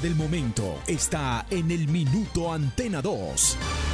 del momento está en el Minuto Antena 2.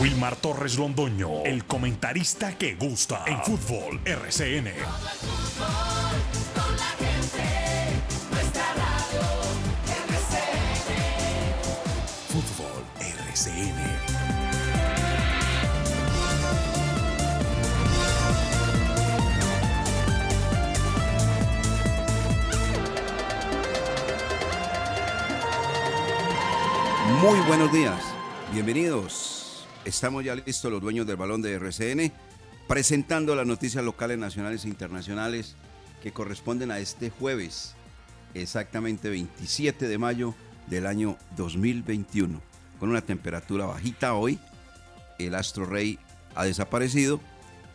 Wilmar Torres Londoño, el comentarista que gusta en fútbol RCN. Fútbol RCN. Muy buenos días, bienvenidos. Estamos ya listos los dueños del balón de RCN presentando las noticias locales, nacionales e internacionales que corresponden a este jueves, exactamente 27 de mayo del año 2021, con una temperatura bajita hoy. El astro rey ha desaparecido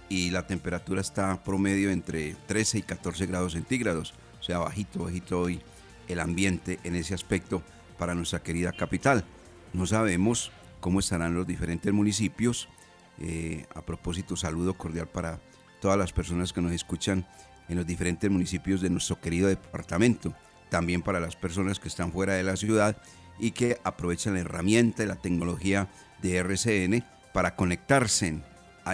y la temperatura está promedio entre 13 y 14 grados centígrados, o sea, bajito, bajito hoy el ambiente en ese aspecto para nuestra querida capital. No sabemos cómo estarán los diferentes municipios. Eh, a propósito, saludo cordial para todas las personas que nos escuchan en los diferentes municipios de nuestro querido departamento. También para las personas que están fuera de la ciudad y que aprovechan la herramienta y la tecnología de RCN para conectarse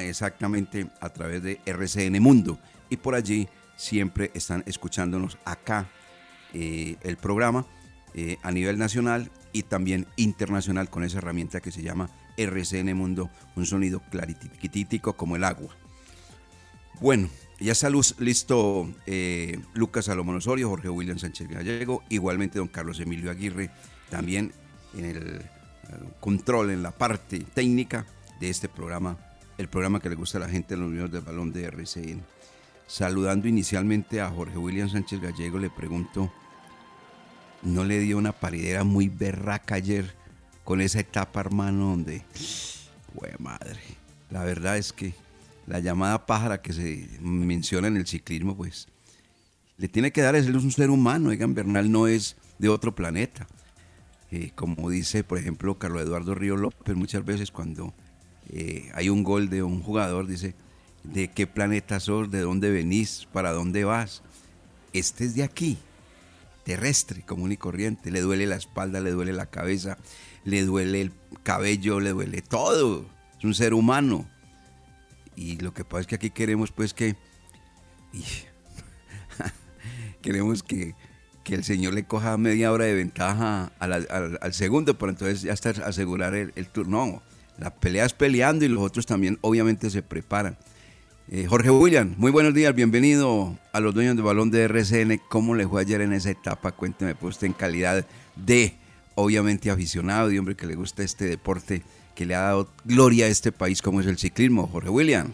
exactamente a través de RCN Mundo. Y por allí siempre están escuchándonos acá eh, el programa eh, a nivel nacional y también internacional con esa herramienta que se llama RCN Mundo, un sonido claritítico como el agua. Bueno, ya está listo eh, Lucas Salomón Osorio, Jorge William Sánchez Gallego, igualmente don Carlos Emilio Aguirre, también en el eh, control, en la parte técnica de este programa, el programa que le gusta a la gente en los unidos del balón de RCN. Saludando inicialmente a Jorge William Sánchez Gallego, le pregunto, ¿no le dio una paridera muy berraca ayer con esa etapa, hermano, donde, güey, madre, la verdad es que la llamada pájara que se menciona en el ciclismo, pues, le tiene que dar, es un ser humano, Egan Bernal no es de otro planeta. Eh, como dice, por ejemplo, Carlos Eduardo Río López, muchas veces cuando eh, hay un gol de un jugador, dice, ¿de qué planeta sos? ¿De dónde venís? ¿Para dónde vas? Este es de aquí, terrestre, común y corriente. Le duele la espalda, le duele la cabeza, le duele el cabello, le duele todo. Es un ser humano. Y lo que pasa es que aquí queremos pues que... queremos que, que el señor le coja media hora de ventaja al, segundo, pero entonces ya está asegurar el, turno. No, la pelea es peleando y los otros también obviamente se preparan. Eh, Jorge William, muy buenos días, bienvenido a los dueños de balón de RCN. ¿Cómo le fue ayer en esa etapa? Cuénteme, pues, usted en calidad de, obviamente, aficionado y hombre que le gusta este deporte que le ha dado gloria a este país como es el ciclismo. Jorge William.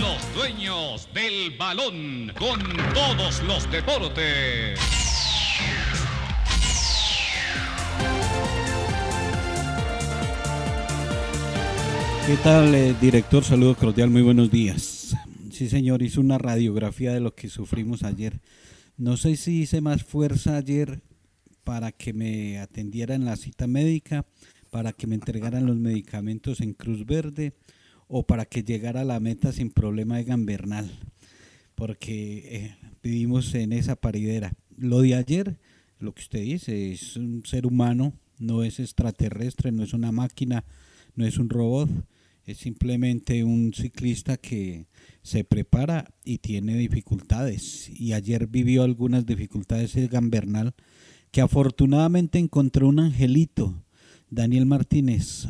Los dueños del balón con todos los deportes. ¿Qué tal, eh, director? Saludo cordial, muy buenos días. Sí, señor, hizo una radiografía de lo que sufrimos ayer. No sé si hice más fuerza ayer para que me atendiera en la cita médica, para que me entregaran los medicamentos en Cruz Verde o para que llegara a la meta sin problema de gambernal, porque eh, vivimos en esa paridera. Lo de ayer, lo que usted dice, es un ser humano, no es extraterrestre, no es una máquina, no es un robot, es simplemente un ciclista que se prepara y tiene dificultades. Y ayer vivió algunas dificultades el Gambernal, que afortunadamente encontró un angelito Daniel Martínez,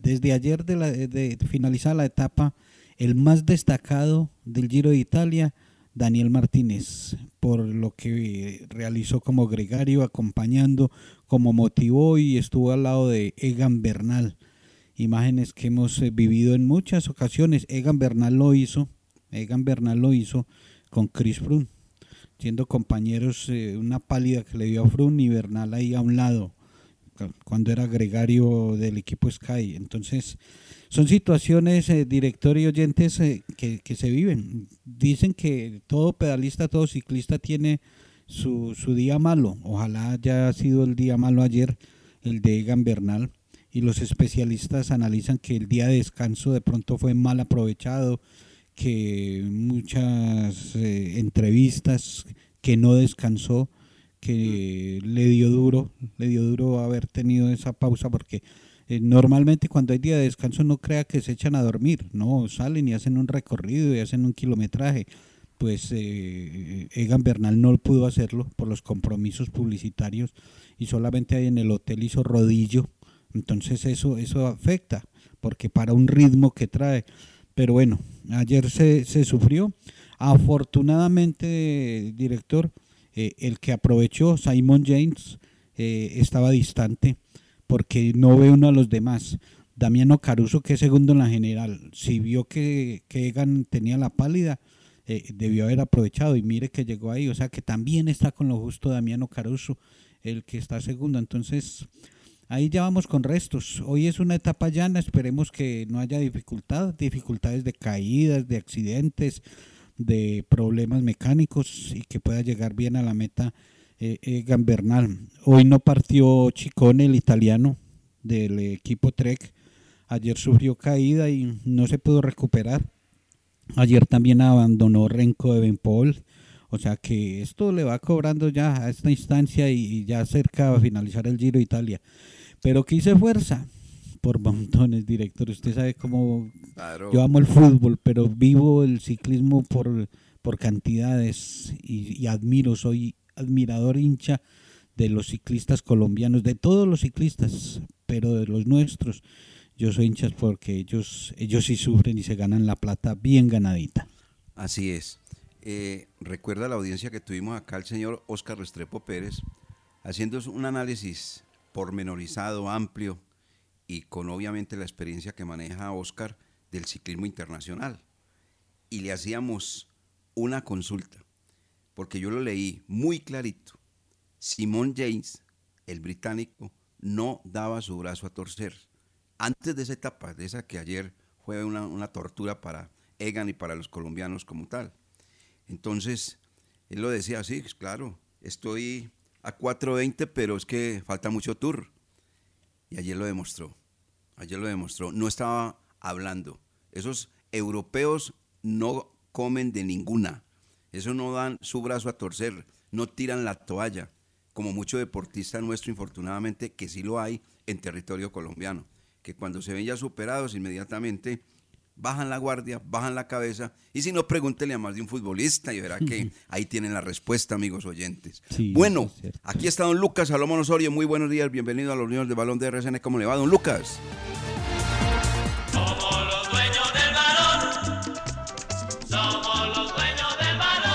desde ayer de, la, de finalizar la etapa, el más destacado del Giro de Italia, Daniel Martínez, por lo que realizó como gregario, acompañando, como motivó y estuvo al lado de Egan Bernal. Imágenes que hemos eh, vivido en muchas ocasiones. Egan Bernal lo hizo, Egan Bernal lo hizo con Chris Froome, siendo compañeros eh, una pálida que le dio a Froome y Bernal ahí a un lado cuando era gregario del equipo Sky. Entonces, son situaciones, eh, director y oyentes, eh, que, se viven. Dicen que todo pedalista, todo ciclista tiene su, su día malo. Ojalá haya sido el día malo ayer, el de Egan Bernal. Y los especialistas analizan que el día de descanso de pronto fue mal aprovechado, que muchas eh, entrevistas que no descansó que le dio duro, le dio duro haber tenido esa pausa porque eh, normalmente cuando hay día de descanso no crea que se echan a dormir, no, salen y hacen un recorrido y hacen un kilometraje. Pues eh, Egan Bernal no pudo hacerlo por los compromisos publicitarios y solamente ahí en el hotel hizo rodillo. Entonces eso, eso afecta, porque para un ritmo que trae. Pero bueno, ayer se, se sufrió. Afortunadamente, director, eh, el que aprovechó, Simon James, eh, estaba distante porque no ve uno a los demás. Damiano Caruso, que es segundo en la general, si vio que, que Egan tenía la pálida, eh, debió haber aprovechado y mire que llegó ahí. O sea que también está con lo justo Damiano Caruso, el que está segundo. Entonces, ahí ya vamos con restos. Hoy es una etapa llana, esperemos que no haya dificultad, dificultades de caídas, de accidentes, de problemas mecánicos y que pueda llegar bien a la meta eh, eh, Gambernal. Hoy no partió Chicone, el italiano del equipo Trek. Ayer sufrió caída y no se pudo recuperar. Ayer también abandonó Renko de Benpol. O sea que esto le va cobrando ya a esta instancia y, ya cerca a finalizar el Giro Italia. Pero que hice fuerza por montones, director. Usted sabe cómo yo amo el fútbol, pero vivo el ciclismo por, por cantidades y, admiro, soy admirador hincha de los ciclistas colombianos, de todos los ciclistas, pero de los nuestros. Yo soy hincha porque ellos, ellos sí sufren y se ganan la plata bien ganadita. Así es. Eh, recuerda la audiencia que tuvimos acá el señor Oscar Restrepo Pérez, haciendo un análisis pormenorizado, amplio, y con obviamente la experiencia que maneja Oscar del ciclismo internacional. Y le hacíamos una consulta, porque yo lo leí muy clarito. Simón James, el británico, no daba su brazo a torcer. Antes de esa etapa, de esa que ayer fue una, una tortura para Egan y para los colombianos como tal. Entonces, él lo decía así, claro, estoy a 4.20, pero es que falta mucho tour. Y ayer lo demostró ayer lo demostró, no estaba hablando. Esos europeos no comen de ninguna. Eso no dan su brazo a torcer, no tiran la toalla, como mucho deportista nuestro, infortunadamente, que sí lo hay en territorio colombiano, que cuando se ven ya superados inmediatamente bajan la guardia, bajan la cabeza, y si no, pregúntele a más de un futbolista y verá que ahí tienen la respuesta, amigos oyentes. bueno, aquí está don Lucas Salomón Osorio, muy buenos días, bienvenido a los Unidos de Balón de RCN, ¿cómo le va, don Lucas? Somos los dueños del balón, somos los dueños del balón.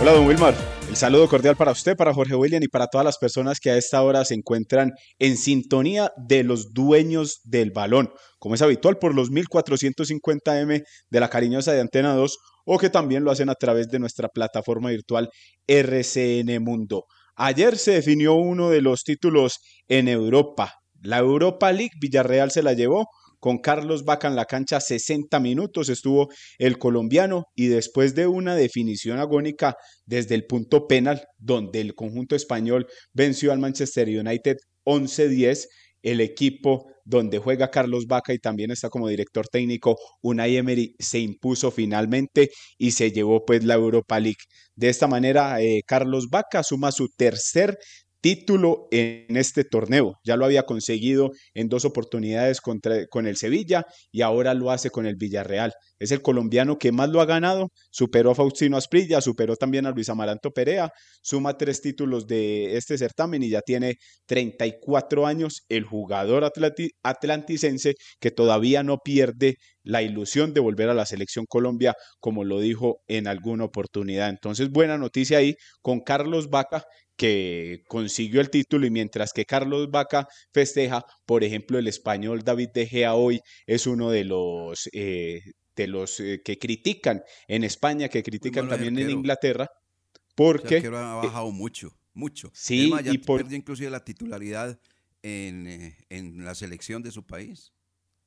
Hola, don Wilmar. El saludo cordial para usted, para Jorge William y para todas las personas que a esta hora se encuentran en sintonía de los dueños del balón, como es habitual por los 1450M de la cariñosa de Antena 2 o que también lo hacen a través de nuestra plataforma virtual RCN Mundo. Ayer se definió uno de los títulos en Europa. La Europa League, Villarreal se la llevó con Carlos Vaca en la cancha 60 minutos estuvo el colombiano y después de una definición agónica desde el punto penal donde el conjunto español venció al Manchester United 11-10 el equipo donde juega Carlos Vaca y también está como director técnico Unai Emery se impuso finalmente y se llevó pues la Europa League. De esta manera eh, Carlos Vaca suma su tercer título en este torneo. Ya lo había conseguido en dos oportunidades contra, con el Sevilla y ahora lo hace con el Villarreal. Es el colombiano que más lo ha ganado, superó a Faustino Asprilla, superó también a Luis Amaranto Perea, suma tres títulos de este certamen y ya tiene 34 años el jugador atlanticense que todavía no pierde la ilusión de volver a la selección Colombia, como lo dijo en alguna oportunidad. Entonces, buena noticia ahí con Carlos Vaca, que consiguió el título y mientras que Carlos Vaca festeja, por ejemplo, el español David De Gea hoy es uno de los, eh, de los eh, que critican en España, que critican también en Inglaterra, porque... ha bajado mucho, mucho. Sí, y por... perdió inclusive la titularidad en, eh, en la selección de su país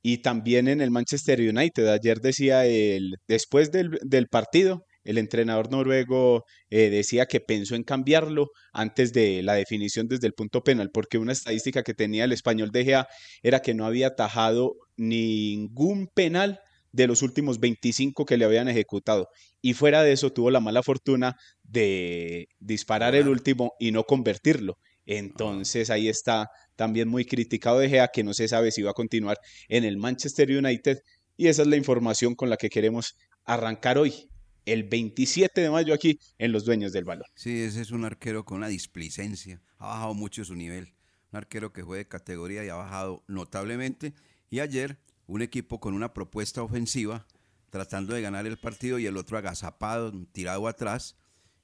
y también en el Manchester United. Ayer decía el, después del, del partido, el entrenador noruego eh, decía que pensó en cambiarlo antes de la definición desde el punto penal, porque una estadística que tenía el español de Gea era que no había atajado ningún penal de los últimos 25 que le habían ejecutado. Y fuera de eso tuvo la mala fortuna de disparar el último y no convertirlo. Entonces ahí está también muy criticado de Gea, que no se sabe si va a continuar en el Manchester United. Y esa es la información con la que queremos arrancar hoy el 27 de mayo aquí en Los Dueños del Balón. Sí, ese es un arquero con una displicencia. Ha bajado mucho su nivel. Un arquero que fue de categoría y ha bajado notablemente. Y ayer, un equipo con una propuesta ofensiva, tratando de ganar el partido y el otro agazapado, tirado atrás.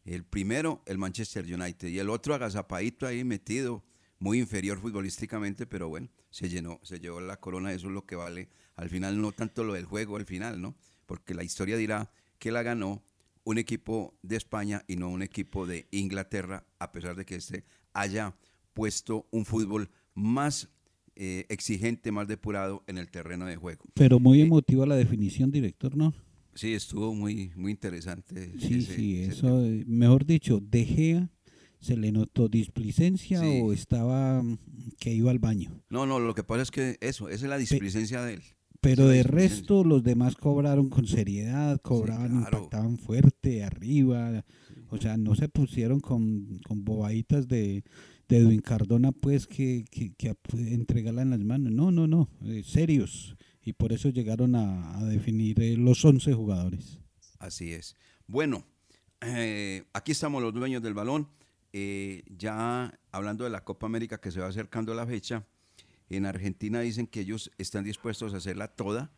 El primero, el Manchester United, y el otro agazapadito ahí metido, muy inferior futbolísticamente, pero bueno, se llenó, se llevó la corona, eso es lo que vale. Al final, no tanto lo del juego, al final, ¿no? Porque la historia dirá que la ganó un equipo de España y no un equipo de Inglaterra, a pesar de que este haya puesto un fútbol más eh, exigente, más depurado en el terreno de juego. Pero muy eh, emotiva la definición, director, ¿no? Sí, estuvo muy, muy interesante. Sí, sí, eso, eh, mejor dicho, De Gea se le notó displicencia o estaba mm, que iba al baño. No, no, lo que pasa es que eso, esa es la displicencia de él. Pero de resto, los demás cobraron con seriedad, cobraban, impactaban fuerte, arriba. O sea, no se pusieron con, con bobaditas de, de Edwin Cardona, pues, que, que, que entregarla en las manos. No, no, no, eh, serios. Y por eso llegaron a, definir eh, los 11 jugadores. Así es. Bueno, eh, aquí estamos los dueños del balón. ya hablando de la Copa América que se va acercando a la fecha, en Argentina dicen que ellos están dispuestos a hacerla toda.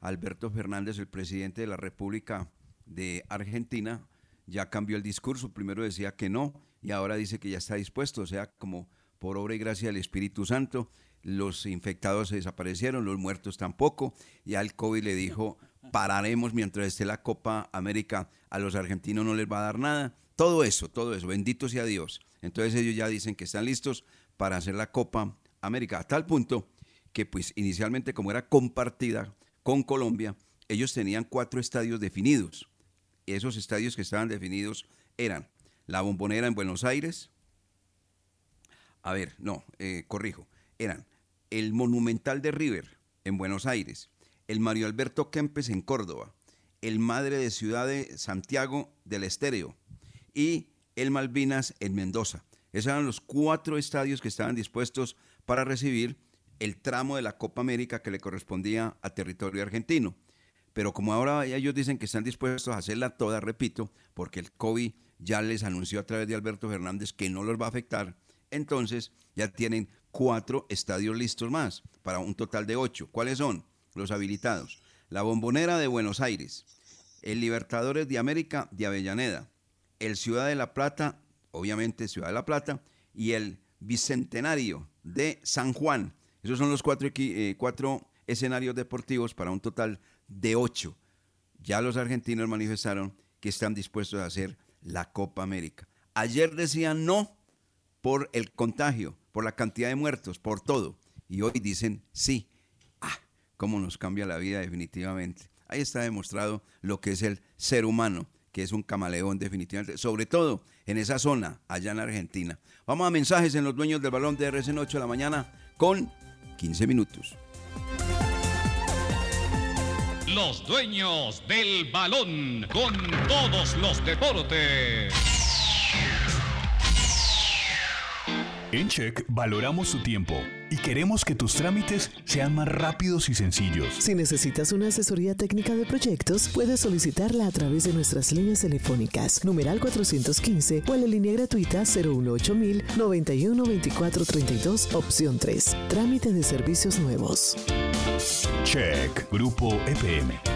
Alberto Fernández, el presidente de la República de Argentina, ya cambió el discurso. Primero decía que no y ahora dice que ya está dispuesto. O sea, como por obra y gracia del Espíritu Santo, los infectados se desaparecieron, los muertos tampoco. Y al COVID le dijo, pararemos mientras esté la Copa América, a los argentinos no les va a dar nada. Todo eso, todo eso, bendito sea Dios. Entonces ellos ya dicen que están listos para hacer la Copa América, a tal punto que pues inicialmente como era compartida con Colombia, ellos tenían cuatro estadios definidos. Esos estadios que estaban definidos eran la Bombonera en Buenos Aires, a ver, no, eh, corrijo, eran el Monumental de River en Buenos Aires, el Mario Alberto Kempes en Córdoba, el Madre de Ciudad de Santiago del Estéreo y el Malvinas en Mendoza. Esos eran los cuatro estadios que estaban dispuestos para recibir el tramo de la Copa América que le correspondía a territorio argentino. Pero como ahora ellos dicen que están dispuestos a hacerla toda, repito, porque el COVID ya les anunció a través de Alberto Fernández que no los va a afectar, entonces ya tienen cuatro estadios listos más, para un total de ocho. ¿Cuáles son? Los habilitados. La Bombonera de Buenos Aires, el Libertadores de América de Avellaneda, el Ciudad de la Plata, obviamente Ciudad de la Plata, y el Bicentenario de San Juan. Esos son los cuatro, eh, cuatro escenarios deportivos para un total de ocho. Ya los argentinos manifestaron que están dispuestos a hacer la Copa América. Ayer decían no por el contagio, por la cantidad de muertos, por todo. Y hoy dicen sí. Ah, cómo nos cambia la vida definitivamente. Ahí está demostrado lo que es el ser humano que es un camaleón definitivamente, sobre todo en esa zona, allá en Argentina. Vamos a mensajes en los dueños del balón de RCN 8 de la mañana con 15 minutos. Los dueños del balón con todos los deportes. En Check valoramos su tiempo y queremos que tus trámites sean más rápidos y sencillos. Si necesitas una asesoría técnica de proyectos, puedes solicitarla a través de nuestras líneas telefónicas, numeral 415 o en la línea gratuita 018 91 24 32, opción 3. Trámite de servicios nuevos. Check, Grupo EPM.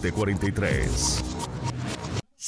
43.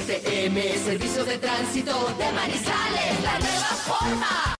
STM, Servicio de Tránsito de Manizales, la nueva forma.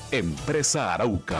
Empresa Arauca.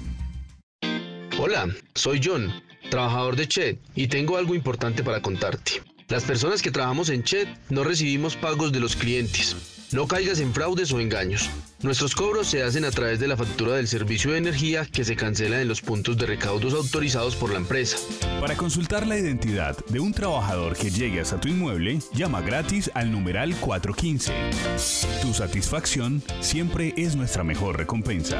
Hola, soy John, trabajador de Chet, y tengo algo importante para contarte. Las personas que trabajamos en Chet no recibimos pagos de los clientes. No caigas en fraudes o engaños. Nuestros cobros se hacen a través de la factura del servicio de energía que se cancela en los puntos de recaudos autorizados por la empresa. Para consultar la identidad de un trabajador que llegue hasta tu inmueble, llama gratis al numeral 415. Tu satisfacción siempre es nuestra mejor recompensa.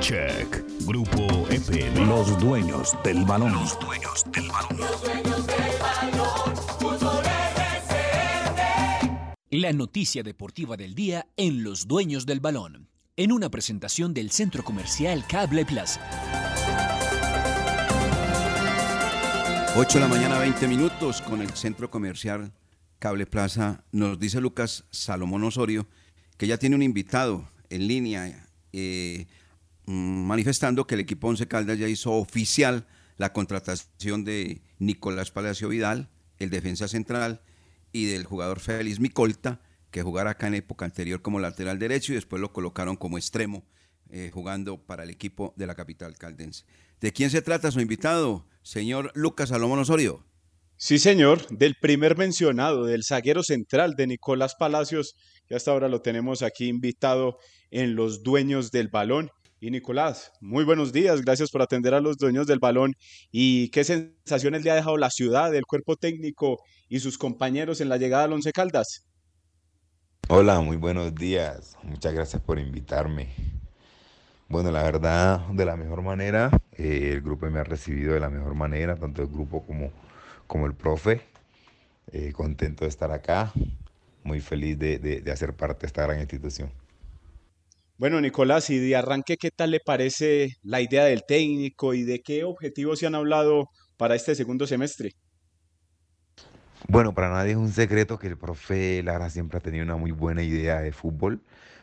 Check. Grupo EPM. Los dueños del balón. Los dueños del balón. La noticia deportiva del día en Los Dueños del Balón, en una presentación del Centro Comercial Cable Plaza. 8 de la mañana, 20 minutos, con el Centro Comercial Cable Plaza. Nos dice Lucas Salomón Osorio que ya tiene un invitado en línea eh, mm, manifestando que el equipo Once Caldas ya hizo oficial la contratación de Nicolás Palacio Vidal, el defensa central, y del jugador Félix Micolta, que jugara acá en época anterior como lateral derecho y después lo colocaron como extremo, eh, jugando para el equipo de la capital caldense. ¿De quién se trata su invitado, señor Lucas Salomón Osorio? Sí, señor, del primer mencionado, del zaguero central de Nicolás Palacios, que hasta ahora lo tenemos aquí invitado en los dueños del balón. Y Nicolás, muy buenos días, gracias por atender a los dueños del balón. ¿Y qué sensaciones le ha dejado la ciudad, el cuerpo técnico y sus compañeros en la llegada al Once Caldas? Hola, muy buenos días. Muchas gracias por invitarme. Bueno, la verdad, de la mejor manera, eh, el grupo me ha recibido de la mejor manera, tanto el grupo como, como el profe. Eh, contento de estar acá, muy feliz de, de hacer parte de esta gran institución. Bueno, Nicolás, y de arranque, ¿qué tal le parece la idea del técnico y de qué objetivos se han hablado para este segundo semestre? Bueno, para nadie es un secreto que el profe Lara siempre ha tenido una muy buena idea de fútbol.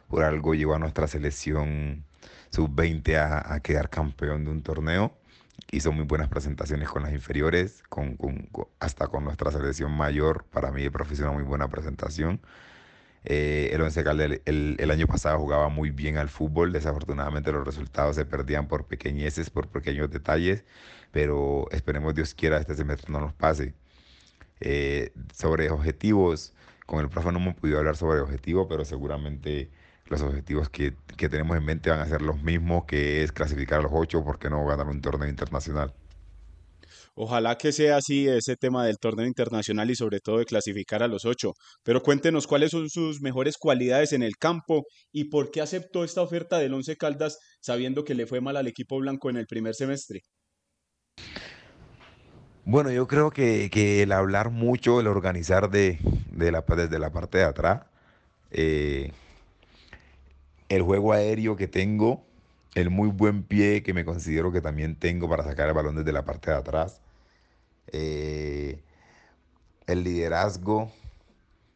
Por algo llevó a nuestra selección sub-20 a, quedar campeón de un torneo. Hizo muy buenas presentaciones con las inferiores, con, hasta con nuestra selección mayor. Para mí el profe hizo una muy buena presentación. Eh, el Once Caldas el, año pasado jugaba muy bien al fútbol, desafortunadamente los resultados se perdían por pequeñeces, por pequeños detalles, pero esperemos Dios quiera este semestre no nos pase. Eh, sobre objetivos, con el profe no hemos podido hablar sobre objetivos, pero seguramente los objetivos que, que tenemos en mente van a ser los mismos, que es clasificar a los ocho, porque no ganar un torneo internacional. Ojalá que sea así ese tema del torneo internacional y sobre todo de clasificar a los ocho. Pero cuéntenos cuáles son sus mejores cualidades en el campo y por qué aceptó esta oferta del Once Caldas sabiendo que le fue mal al equipo blanco en el primer semestre. Bueno, yo creo que, el hablar mucho, el organizar de, la, desde la parte de atrás, eh, el juego aéreo que tengo, el muy buen pie que me considero que también tengo para sacar el balón desde la parte de atrás, eh, el liderazgo,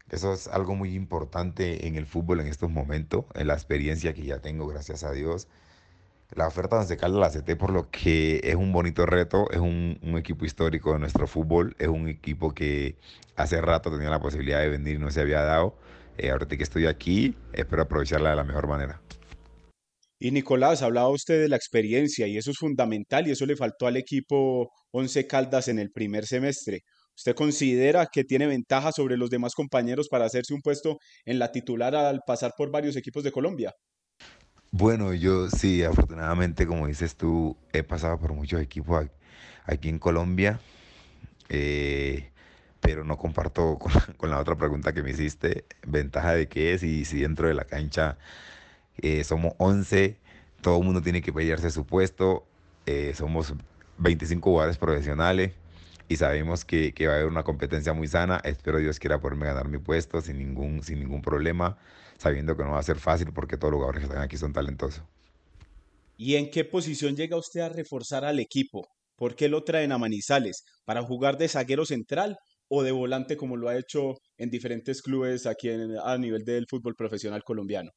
eso es algo muy importante en el fútbol en estos momentos, en la experiencia que ya tengo, gracias a Dios. La oferta de Once la acepté por lo que es un bonito reto, es un, equipo histórico de nuestro fútbol, es un equipo que hace rato tenía la posibilidad de venir y no se había dado. Eh, que estoy aquí, espero aprovecharla de la mejor manera. Y Nicolás, hablaba usted de la experiencia y eso es fundamental y eso le faltó al equipo Once Caldas en el primer semestre. ¿Usted considera que tiene ventaja sobre los demás compañeros para hacerse un puesto en la titular al pasar por varios equipos de Colombia? Bueno, yo sí, afortunadamente, como dices tú, he pasado por muchos equipos aquí en Colombia, eh, pero no comparto con, la otra pregunta que me hiciste, ventaja de qué es y si dentro de la cancha eh, somos 11, todo el mundo tiene que pelearse su puesto, eh, somos 25 jugadores profesionales y sabemos que, va a haber una competencia muy sana. Espero Dios quiera poderme ganar mi puesto sin ningún, sin ningún problema, sabiendo que no va a ser fácil porque todos los jugadores que están aquí son talentosos. ¿Y en qué posición llega usted a reforzar al equipo? ¿Por qué lo traen a Manizales? ¿Para jugar de zaguero central o de volante como lo ha hecho en diferentes clubes aquí a nivel del fútbol profesional colombiano?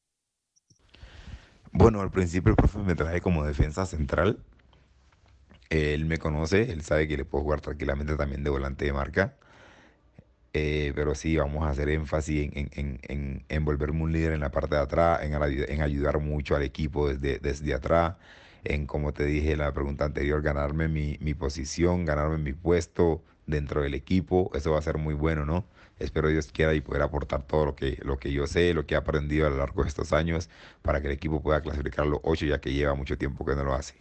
Bueno, al principio el profe me trae como defensa central. Él me conoce, él sabe que le puedo jugar tranquilamente también de volante de marca. Eh, pero sí, vamos a hacer énfasis en, en, volverme un líder en la parte de atrás, en, ayudar mucho al equipo desde, desde atrás, en, como te dije en la pregunta anterior, ganarme mi, mi posición, ganarme mi puesto dentro del equipo. Eso va a ser muy bueno, ¿no? Espero Dios quiera y poder aportar todo lo que, lo que yo sé, lo que he aprendido a lo largo de estos años para que el equipo pueda clasificar los ocho ya que lleva mucho tiempo que no lo hace.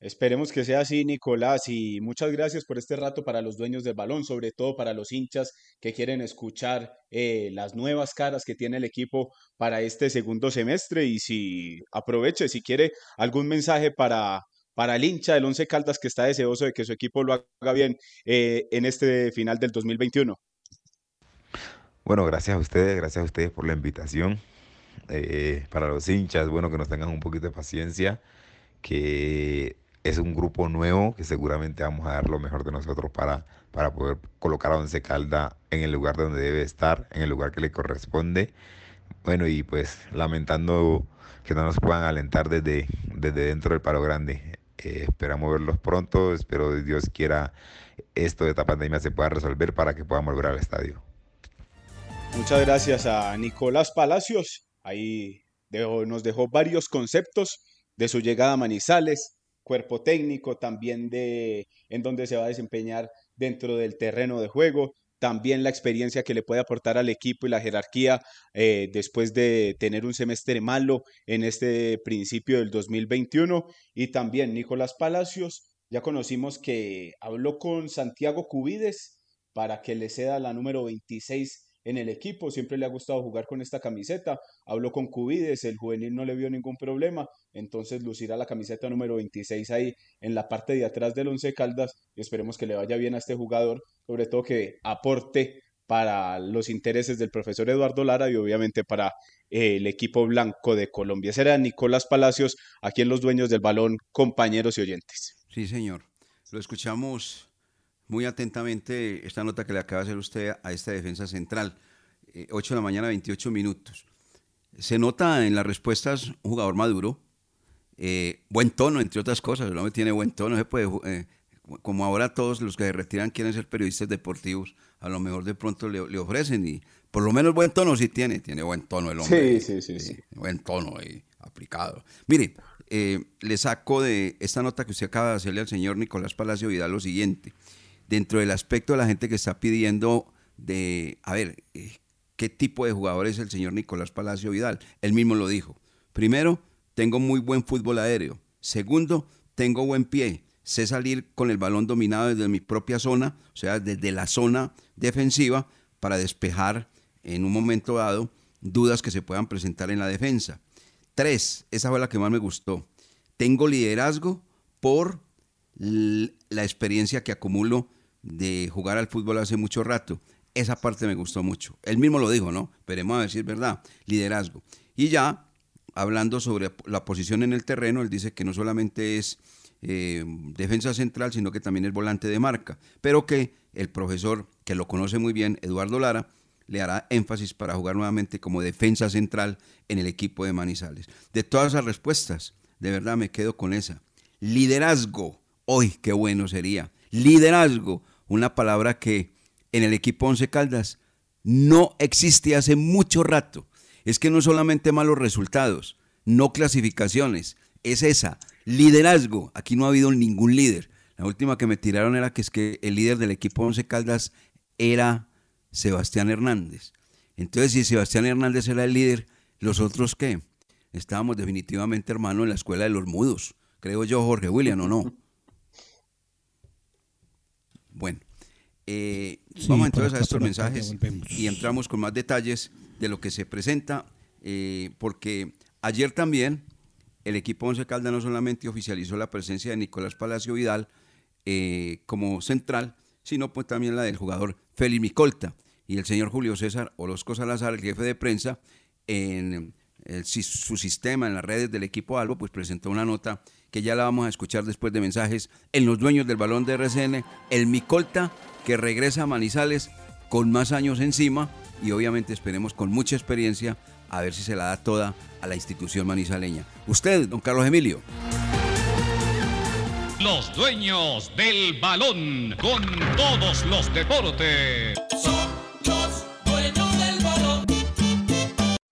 Esperemos que sea así, Nicolás, y muchas gracias por este rato para los dueños del balón, sobre todo para los hinchas que quieren escuchar eh, las nuevas caras que tiene el equipo para este segundo semestre. Y si aproveche, si quiere algún mensaje para, para el hincha del Once Caldas que está deseoso de que su equipo lo haga bien eh, en este final del 2021. Bueno, gracias a ustedes, gracias a ustedes por la invitación. Eh, para los hinchas, bueno, que nos tengan un poquito de paciencia, que es un grupo nuevo, que seguramente vamos a dar lo mejor de nosotros para, para poder colocar a Once Calda en el lugar donde debe estar, en el lugar que le corresponde. Bueno, y pues lamentando que no nos puedan alentar desde, desde dentro del paro grande. Eh, esperamos verlos pronto, espero Dios quiera esto de esta pandemia se pueda resolver para que podamos volver al estadio. Muchas gracias a Nicolás Palacios. Ahí nos dejó varios conceptos de su llegada a Manizales, cuerpo técnico, también de en dónde se va a desempeñar dentro del terreno de juego. También la experiencia que le puede aportar al equipo y la jerarquía eh, después de tener un semestre malo en este principio del 2021. Y también Nicolás Palacios, ya conocimos que habló con Santiago Cubides para que le ceda la número 26 en el equipo, siempre le ha gustado jugar con esta camiseta, habló con Cubides, el juvenil no le vio ningún problema, entonces lucirá la camiseta número 26 ahí en la parte de atrás del Once Caldas y esperemos que le vaya bien a este jugador, sobre todo que aporte para los intereses del profesor Eduardo Lara y obviamente para eh, el equipo blanco de Colombia. Será Nicolás Palacios, aquí en Los Dueños del Balón, compañeros y oyentes. Sí, señor. Lo escuchamos muy atentamente esta nota que le acaba de hacer usted a esta defensa central. 8 de la mañana, 28 minutos. Se nota en las respuestas un jugador maduro, eh, buen tono, entre otras cosas. El hombre tiene buen tono. Se puede, eh, como ahora todos los que se retiran quieren ser periodistas deportivos, a lo mejor de pronto le, le ofrecen y por lo menos buen tono sí tiene. Tiene buen tono el hombre. Sí, sí, sí. sí. Buen tono y aplicado. Mire, eh, le saco de esta nota que usted acaba de hacerle al señor Nicolás Palacio Vidal lo siguiente dentro del aspecto de la gente que está pidiendo de, a ver, eh, ¿qué tipo de jugador es el señor Nicolás Palacio Vidal? Él mismo lo dijo. Primero, tengo muy buen fútbol aéreo. Segundo, tengo buen pie. Sé salir con el balón dominado desde mi propia zona, o sea, desde la zona defensiva, para despejar en un momento dado dudas que se puedan presentar en la defensa. Tres, esa fue la que más me gustó. Tengo liderazgo por la experiencia que acumulo de jugar al fútbol hace mucho rato. Esa parte me gustó mucho. Él mismo lo dijo, ¿no? Esperemos a es verdad. Liderazgo. Y ya, hablando sobre la posición en el terreno, él dice que no solamente es eh, defensa central, sino que también es volante de marca. Pero que el profesor, que lo conoce muy bien, Eduardo Lara, le hará énfasis para jugar nuevamente como defensa central en el equipo de Manizales. De todas las respuestas, de verdad me quedo con esa. Liderazgo. Hoy, qué bueno sería. Liderazgo, una palabra que en el equipo Once Caldas no existe hace mucho rato. Es que no solamente malos resultados, no clasificaciones, es esa, liderazgo. Aquí no ha habido ningún líder. La última que me tiraron era que es que el líder del equipo Once Caldas era Sebastián Hernández. Entonces, si Sebastián Hernández era el líder, ¿los otros qué? Estábamos definitivamente, hermano, en la escuela de los mudos. Creo yo, Jorge William, ¿o no? Bueno, eh, vamos entonces a estos mensajes y entramos con más detalles de lo que se presenta, eh, porque ayer también el equipo Once Caldas no solamente oficializó la presencia de Nicolás Palacio Vidal eh, como central, sino pues también la del jugador Félix Micolta y el señor Julio César Orozco Salazar, el jefe de prensa, en su sistema, en las redes del equipo Albo, pues presentó una nota que ya la vamos a escuchar después de mensajes en los dueños del balón de RCN, el Micolta que regresa a Manizales con más años encima y obviamente esperemos con mucha experiencia a ver si se la da toda a la institución manizaleña. Usted, don Carlos Emilio. Los dueños del balón con todos los deportes.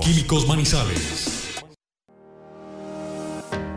Químicos Manizales.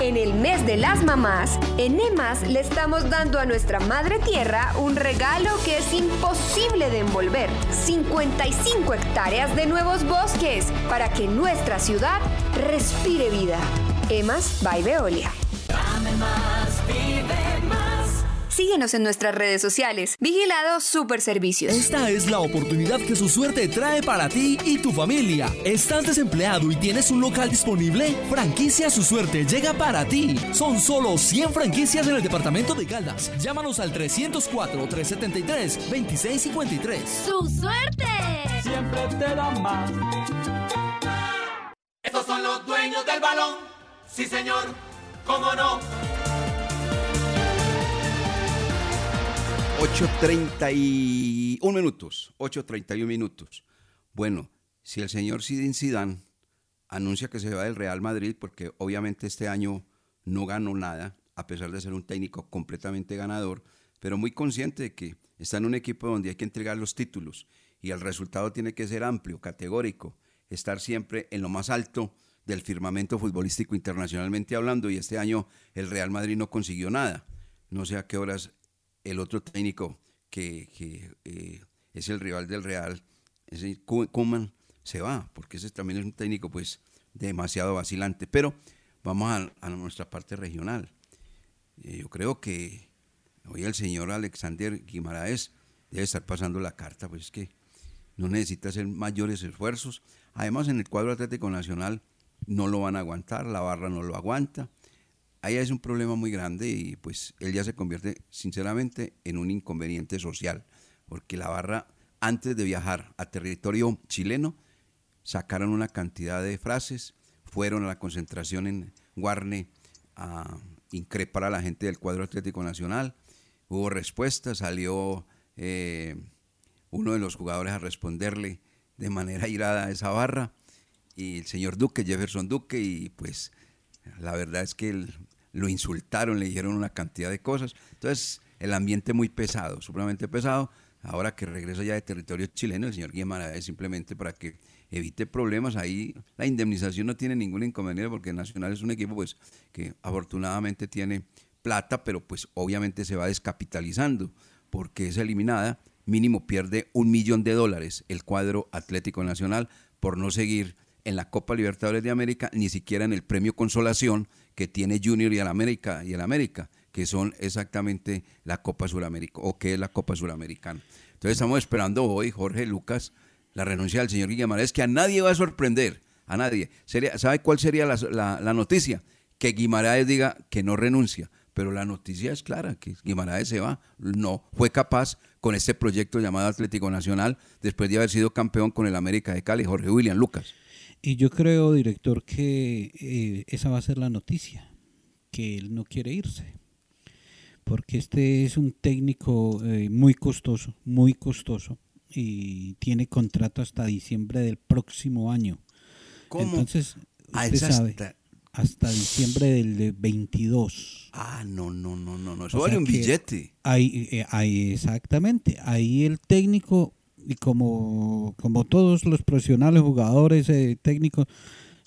En el mes de las mamás, en EMAS le estamos dando a nuestra madre tierra un regalo que es imposible de envolver. 55 hectáreas de nuevos bosques para que nuestra ciudad respire vida. EMAS by Veolia. Síguenos en nuestras redes sociales. Vigilado Super Servicios. Esta es la oportunidad que su suerte trae para ti y tu familia. ¿Estás desempleado y tienes un local disponible? Franquicia Su Suerte llega para ti. Son solo 100 franquicias en el departamento de Caldas. Llámanos al 304-373-2653. ¡Su suerte! Siempre te da más. Estos son los dueños del balón. Sí, señor. ¿Cómo no? 8.31 minutos. 8.31 minutos. Bueno, si el señor Zinedine Zidane anuncia que se va del Real Madrid, porque obviamente este año no ganó nada, a pesar de ser un técnico completamente ganador, pero muy consciente de que está en un equipo donde hay que entregar los títulos y el resultado tiene que ser amplio, categórico, estar siempre en lo más alto del firmamento futbolístico internacionalmente hablando y este año el Real Madrid no consiguió nada. No sé a qué horas el otro técnico que, eh, es el rival del Real, ese Kuman, se va, porque ese también es un técnico pues demasiado vacilante. Pero vamos a, a nuestra parte regional. Eh, yo creo que hoy el señor Alexander Guimaraes debe estar pasando la carta, pues es que no necesita hacer mayores esfuerzos. Además, en el cuadro Atlético Nacional no lo van a aguantar, la barra no lo aguanta. Ahí es un problema muy grande y pues él ya se convierte sinceramente en un inconveniente social, porque la barra antes de viajar a territorio chileno sacaron una cantidad de frases, fueron a la concentración en Guarne a increpar a la gente del cuadro Atlético Nacional, hubo respuesta, salió eh, uno de los jugadores a responderle de manera irada a esa barra y el señor Duque, Jefferson Duque, y pues la verdad es que él, lo insultaron, le dijeron una cantidad de cosas. Entonces, el ambiente muy pesado, supremamente pesado. Ahora que regresa ya de territorio chileno, el señor Guimara es simplemente para que evite problemas. Ahí la indemnización no tiene ningún inconveniente porque Nacional es un equipo pues que afortunadamente tiene plata, pero pues obviamente se va descapitalizando porque es eliminada. Mínimo pierde un millón de dólares el cuadro Atlético Nacional por no seguir en la Copa Libertadores de América, ni siquiera en el premio Consolación que tiene Junior y el América y el América, que son exactamente la Copa Suramérica o que es la Copa Suramericana. Entonces estamos esperando hoy, Jorge Lucas, la renuncia del señor Guimaraes, que a nadie va a sorprender, a nadie. Sería, ¿Sabe cuál sería la, la, la noticia? Que Guimaraes diga que no renuncia, pero la noticia es clara, que Guimaraes se va. No, fue capaz con este proyecto llamado Atlético Nacional, después de haber sido campeón con el América de Cali, Jorge William Lucas. Y yo creo, director, que eh, esa va a ser la noticia, que él no quiere irse. Porque este es un técnico eh, muy costoso, muy costoso, y tiene contrato hasta diciembre del próximo año. ¿Cómo? Entonces, Ah, usted sabe, hasta- hasta diciembre del de 22. Ah, no, no, no, no, no. O Eso sea vale un billete. Ahí, eh, ahí, exactamente. Ahí el técnico, y como, como todos los profesionales, jugadores, eh, técnicos,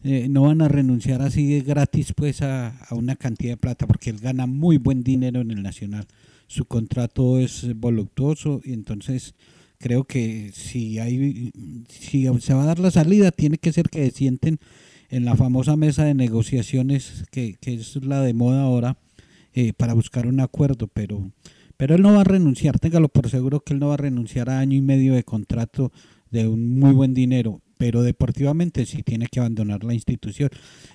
eh, no van a renunciar así de gratis pues a, a una cantidad de plata, porque él gana muy buen dinero en el Nacional. Su contrato es voluptuoso y entonces creo que si hay si se va a dar la salida tiene que ser que se sienten en la famosa mesa de negociaciones que, que es la de moda ahora eh, para buscar un acuerdo pero pero él no va a renunciar téngalo por seguro que él no va a renunciar a año y medio de contrato de un muy buen dinero pero deportivamente sí tiene que abandonar la institución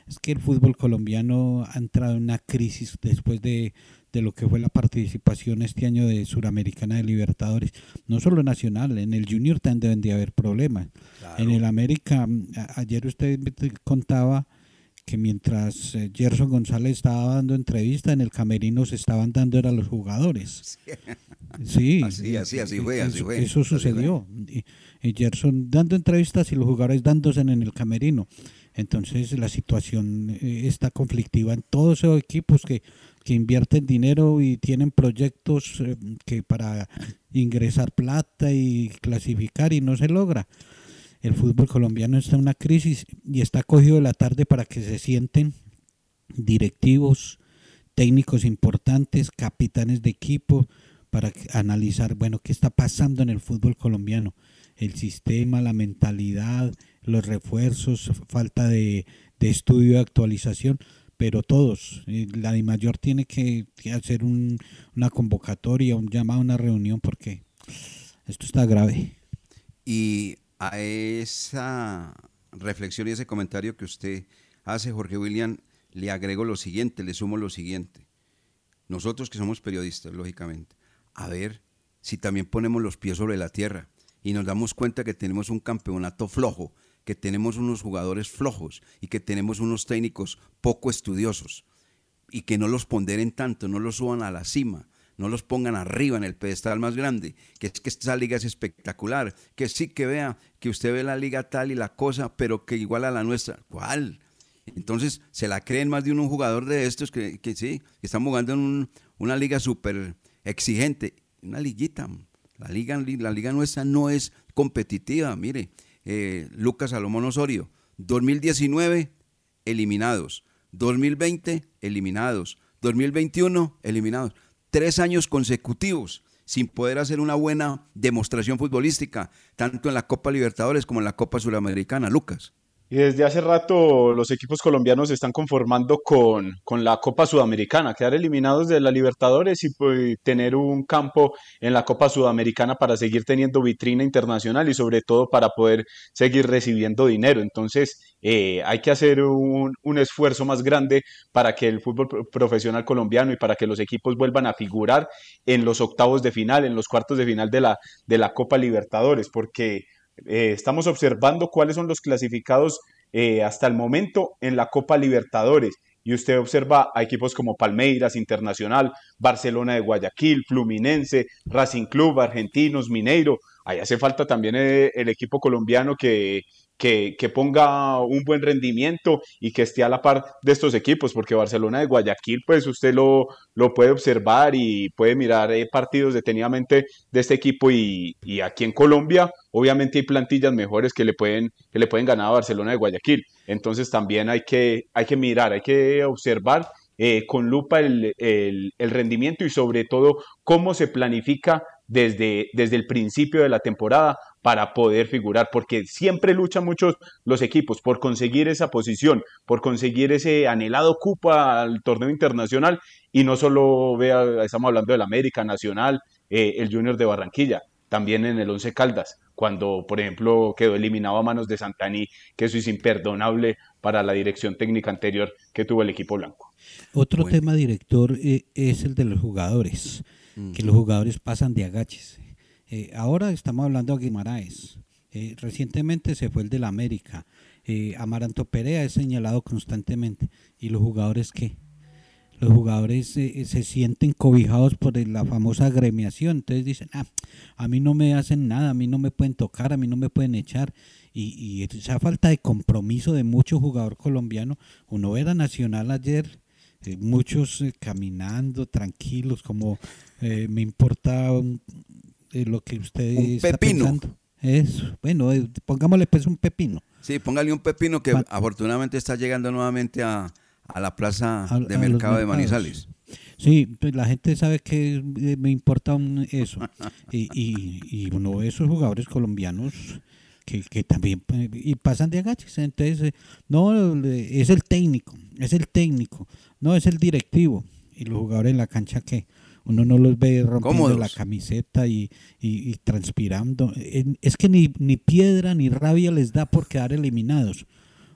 es que el fútbol colombiano ha entrado en una crisis después de de lo que fue la participación este año de Suramericana de Libertadores, no solo nacional, en el Junior también deben de haber problemas. En el América, mm, ayer usted contaba que mientras eh, Gerson González estaba dando entrevista, en el camerino se estaban dando era los jugadores. Sí, Así, así, así fue, así fue. eso fue. sucedió. Y, y Gerson dando entrevistas y los jugadores dándose en el camerino. Entonces la situación eh, está conflictiva en todos esos equipos que, que invierten dinero y tienen proyectos eh, que para ingresar plata y clasificar y no se logra. El fútbol colombiano está en una crisis y está cogido de la tarde para que se sienten directivos, técnicos importantes, capitanes de equipo, para analizar, bueno, qué está pasando en el fútbol colombiano, el sistema, la mentalidad, los refuerzos, falta de, estudio de actualización, pero todos, eh, la de mayor tiene que, que hacer un- una convocatoria, un llamado, una reunión, porque esto está grave. Y a esa reflexión y ese comentario que usted hace, Jorge William, le agrego lo siguiente, le sumo lo siguiente. Nosotros que somos periodistas, lógicamente, a ver si también ponemos los pies sobre la tierra y nos damos cuenta que tenemos un campeonato flojo, que tenemos unos jugadores flojos y que tenemos unos técnicos poco estudiosos y que no los ponderen tanto, no los suban a la cima, no los pongan arriba en el pedestal más grande, que es que esta liga es espectacular, que sí que vea, que usted ve la liga tal y la cosa, pero que igual a la nuestra. ¿Cuál? Entonces se la creen más de un jugador de estos que, que sí, que están jugando en un- una liga súper exigente, una liguita. La liga, la liga nuestra no es competitiva, mire, eh, Lucas Salomón Osorio, 2019 eliminados, 2020 eliminados, 2021 eliminados, tres años consecutivos sin poder hacer una buena demostración futbolística, tanto en la Copa Libertadores como en la Copa Suramericana, Lucas. Y desde hace rato los equipos colombianos se están conformando con, con la Copa Sudamericana, quedar eliminados de la Libertadores y pues, tener un campo en la Copa Sudamericana para seguir teniendo vitrina internacional y sobre todo para poder seguir recibiendo dinero. Entonces eh, hay que hacer un, un esfuerzo más grande para que el fútbol pro- profesional colombiano y para que los equipos vuelvan a figurar en los octavos de final, en los cuartos de final de la, de la Copa Libertadores, porque eh, estamos observando cuáles son los clasificados eh, hasta el momento en la Copa Libertadores. Y usted observa a equipos como Palmeiras, Internacional, Barcelona de Guayaquil, Fluminense, Racing Club, Argentinos, Mineiro. Ahí hace falta también eh, el equipo colombiano que, que, ponga un buen rendimiento y que esté a la par de estos equipos, porque Barcelona de Guayaquil, pues usted lo, lo puede observar y puede mirar eh, partidos detenidamente de este equipo y, y aquí en Colombia, obviamente hay plantillas mejores que le pueden, que le pueden ganar a Barcelona de Guayaquil. Entonces también hay que, hay que mirar, hay que observar eh, con lupa el, el- el rendimiento y sobre todo cómo se planifica desde, desde el principio de la temporada para poder figurar, porque siempre luchan muchos los equipos por conseguir esa posición, por conseguir ese anhelado cupo al torneo internacional y no solo vea, estamos hablando del América Nacional, eh, el Junior de Barranquilla, también en el Once Caldas, cuando por ejemplo quedó eliminado a manos de Santaní, que eso es imperdonable para la dirección técnica anterior que tuvo el equipo blanco. Otro tema, director, eh, es el de los jugadores, que los jugadores pasan de agaches. Eh, ahora estamos hablando de Guimaraes. Eh, recientemente se fue el del América. Eh, Amaranto Perea es señalado constantemente. ¿Y los jugadores qué? Los jugadores se sienten cobijados por la famosa agremiación. Entonces dicen, ah, a mí no me hacen nada, a mí no me pueden tocar, a mí no me pueden echar. Y, esa falta de compromiso de mucho jugador colombiano. Uno era Nacional ayer, muchos eh, caminando tranquilos, como me importa lo que usted Un está pepino. pensando. Eso, bueno, eh, pongámosle pues un pepino. Sí, póngale un pepino que Pa- afortunadamente está llegando nuevamente a, a la plaza A- de a mercado de. Manizales. Sí, pues la gente sabe que eh, me importa un- eso. Y, y, y uno ve esos jugadores colombianos que, que también eh, y pasan de agaches. Entonces, eh, no, es el técnico, es el técnico, no es el directivo. Y los jugadores en la cancha que uno no los ve rompiendo Cómodos. la camiseta y, y- y transpirando. Es que ni, ni piedra ni rabia les da por quedar eliminados.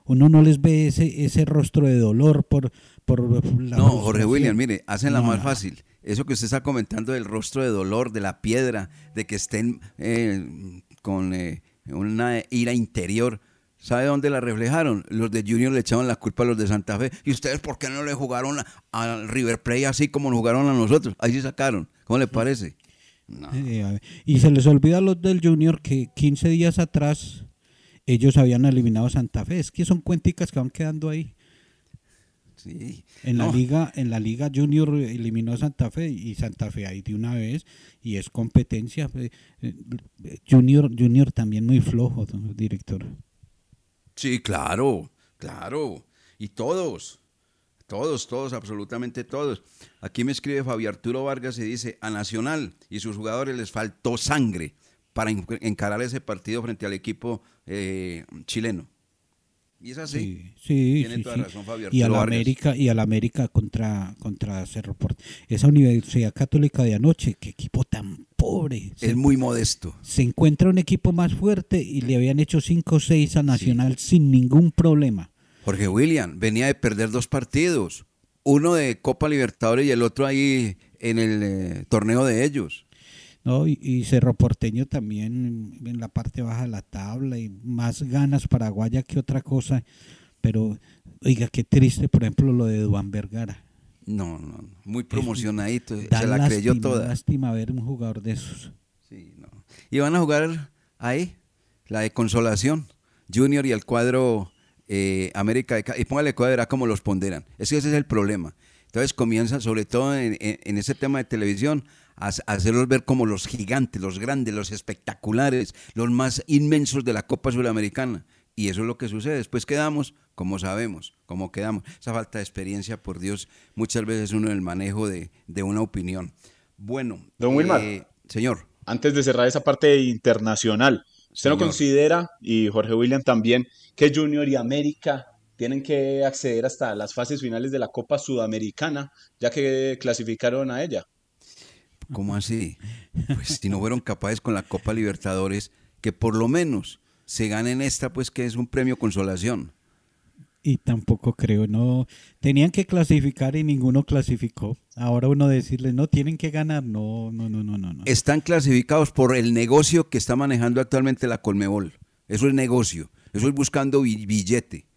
Uno no les ve ese, ese rostro de dolor por, por la No, Jorge. William, mire, hacen la No, más fácil. Eso que usted está comentando del rostro de dolor, de la piedra, de que estén eh, con eh, una ira interior. ¿Sabe dónde la reflejaron? Los de Junior le echaban la culpa a los de Santa Fe. ¿Y ustedes por qué no le jugaron al River Plate así como nos jugaron a nosotros? Ahí sí sacaron. ¿Cómo le parece? Eh, ver, y se les olvida a los del Junior que 15 días atrás ellos habían eliminado a Santa Fe. Es que son cuenticas que van quedando ahí. Sí. En la No. liga, en la liga Junior eliminó a Santa Fe y Santa Fe ahí de una vez y es competencia. eh, eh, Junior, Junior también muy flojo, director. Sí, claro, claro. Y todos, todos, todos, absolutamente todos. Aquí me escribe Fabio Arturo Vargas y dice, a Nacional y sus jugadores les faltó sangre para en- encarar ese partido frente al equipo eh, chileno. Y es así. Sí, Tiene sí, toda sí. razón Fabio Y a la. América y a la América contra contra Cerro Porte. Esa Universidad Católica de anoche, qué equipo tan pobre. Es muy modesto. Se encuentra un equipo más fuerte y le habían hecho 5 o 6 a Nacional sin ningún problema. Jorge William venía de perder dos partidos, uno de Copa Libertadores y el otro ahí en el eh, torneo de ellos. ¿no? Y, y Cerro Porteño también en la parte baja de la tabla y más ganas paraguaya que otra cosa. Pero, oiga, qué triste, por ejemplo, lo de Duan Vergara. No, no, no, muy promocionadito, Da se la creyó toda. lástima ver un jugador de esos. Y van a jugar ahí, la de consolación, Junior y el cuadro eh, América de Y póngale cuadro, verá cómo los ponderan. Es que ese es el problema. Entonces comienzan, sobre todo en, en- en ese tema de televisión, a, a hacerlos ver como los gigantes, los grandes, los espectaculares, los más inmensos de la Copa Sudamericana. Y eso es lo que sucede. Después quedamos como sabemos, como quedamos. Esa falta de experiencia, por Dios, muchas veces uno en el manejo de, de una opinión. Bueno, Don Wilmar. eh, señor. Antes de cerrar esa parte internacional, ¿usted no considera, y Jorge William también, que Junior y América tienen que acceder hasta las fases finales de la Copa Sudamericana, ya que clasificaron a ella? ¿Cómo así? Pues si no fueron capaces con la Copa Libertadores, que por lo menos se ganen esta, pues que es un premio consolación. Y tampoco creo, no. Tenían que clasificar y ninguno clasificó. Ahora uno decirles, no, tienen que ganar. No, no, no, no, no. no. Están clasificados por el negocio que está manejando actualmente la Colmebol. Eso es negocio, eso es buscando bi- billete.